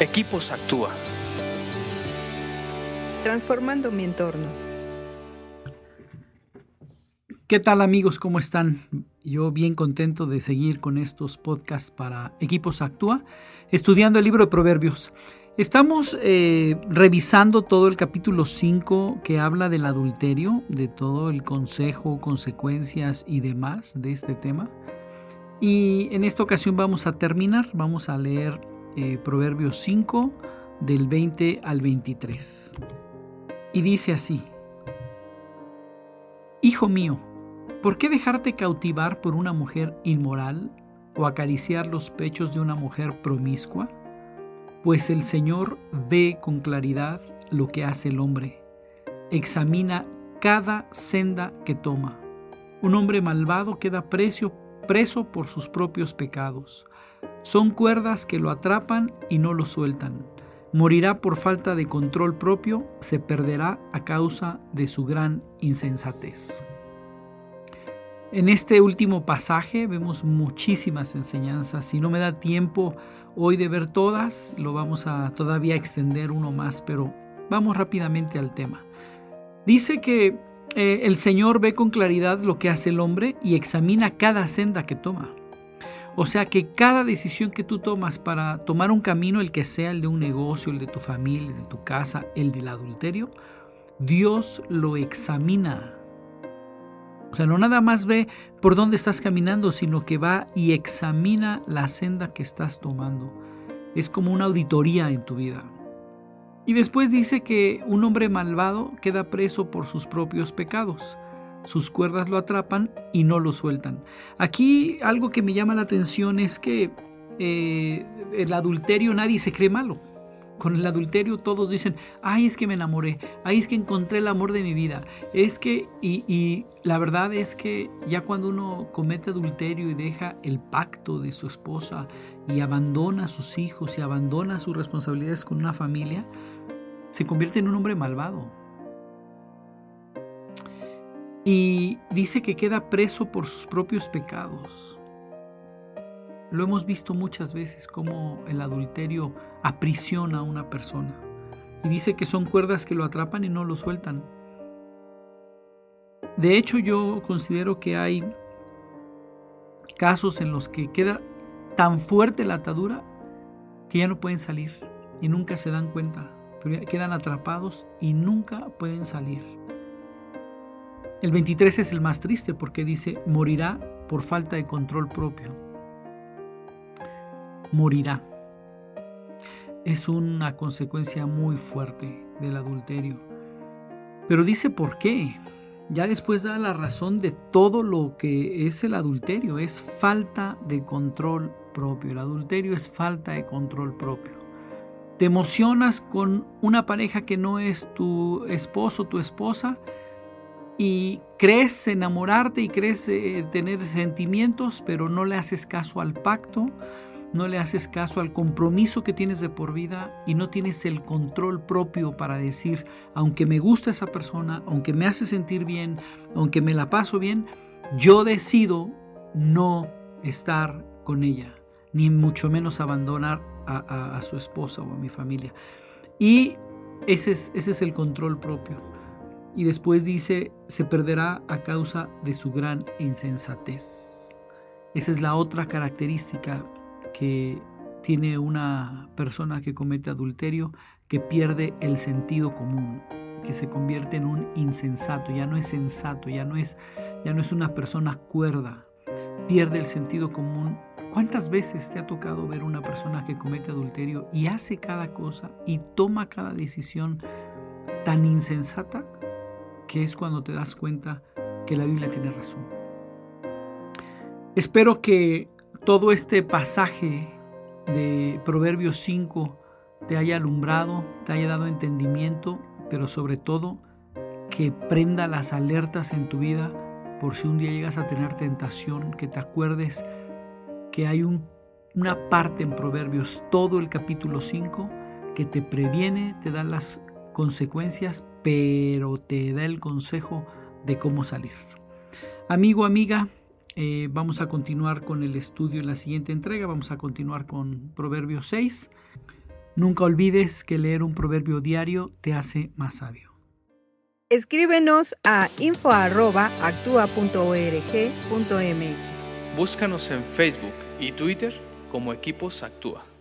Equipos Actúa. Transformando mi entorno. ¿Qué tal amigos? ¿Cómo están? Yo bien contento de seguir con estos podcasts para Equipos Actúa, estudiando el libro de Proverbios. Estamos eh, revisando todo el capítulo 5 que habla del adulterio, de todo el consejo, consecuencias y demás de este tema. Y en esta ocasión vamos a terminar, vamos a leer eh, Proverbios 5 del 20 al 23. Y dice así, Hijo mío, ¿por qué dejarte cautivar por una mujer inmoral o acariciar los pechos de una mujer promiscua? Pues el Señor ve con claridad lo que hace el hombre, examina cada senda que toma. Un hombre malvado queda preso, preso por sus propios pecados son cuerdas que lo atrapan y no lo sueltan. Morirá por falta de control propio, se perderá a causa de su gran insensatez. En este último pasaje vemos muchísimas enseñanzas. Si no me da tiempo hoy de ver todas, lo vamos a todavía extender uno más, pero vamos rápidamente al tema. Dice que eh, el Señor ve con claridad lo que hace el hombre y examina cada senda que toma. O sea que cada decisión que tú tomas para tomar un camino, el que sea el de un negocio, el de tu familia, el de tu casa, el del adulterio, Dios lo examina. O sea, no nada más ve por dónde estás caminando, sino que va y examina la senda que estás tomando. Es como una auditoría en tu vida. Y después dice que un hombre malvado queda preso por sus propios pecados sus cuerdas lo atrapan y no lo sueltan. Aquí algo que me llama la atención es que eh, el adulterio nadie se cree malo. Con el adulterio todos dicen, ay, es que me enamoré, ay, es que encontré el amor de mi vida. Es que, y, y la verdad es que ya cuando uno comete adulterio y deja el pacto de su esposa y abandona a sus hijos y abandona sus responsabilidades con una familia, se convierte en un hombre malvado y dice que queda preso por sus propios pecados. Lo hemos visto muchas veces como el adulterio aprisiona a una persona. Y dice que son cuerdas que lo atrapan y no lo sueltan. De hecho, yo considero que hay casos en los que queda tan fuerte la atadura que ya no pueden salir y nunca se dan cuenta. quedan atrapados y nunca pueden salir. El 23 es el más triste porque dice, morirá por falta de control propio. Morirá. Es una consecuencia muy fuerte del adulterio. Pero dice por qué. Ya después da la razón de todo lo que es el adulterio. Es falta de control propio. El adulterio es falta de control propio. Te emocionas con una pareja que no es tu esposo, tu esposa, y crees enamorarte y crees eh, tener sentimientos, pero no le haces caso al pacto, no le haces caso al compromiso que tienes de por vida y no tienes el control propio para decir, aunque me gusta esa persona, aunque me hace sentir bien, aunque me la paso bien, yo decido no estar con ella, ni mucho menos abandonar a, su esposa o a mi familia. Y ese ese es el control propio. Y después dice, se perderá a causa de su gran insensatez. Esa es la otra característica que tiene una persona que comete adulterio, que pierde el sentido común, que se convierte en un insensato, ya no es sensato, ya no es, ya no es una persona cuerda, pierde el sentido común. ¿Cuántas veces te ha tocado ver una persona que comete adulterio y hace cada cosa y toma cada decisión tan insensata que es cuando te das cuenta que la Biblia tiene razón. Espero que todo este pasaje de Proverbios 5 te haya alumbrado, te haya dado entendimiento, pero sobre todo que prenda las alertas en tu vida por si un día llegas a tener tentación, que te acuerdes que hay una parte en Proverbios, todo el capítulo 5, que te previene, te da las consecuencias, pero te da el consejo de cómo salir. Amigo, amiga, eh, vamos a continuar con el estudio en la siguiente entrega. Vamos a continuar con Proverbio 6. Nunca olvides que leer un proverbio diario te hace más sabio. Escríbenos a info.actua.org.mx. Búscanos en Facebook y Twitter como Equipos Actúa.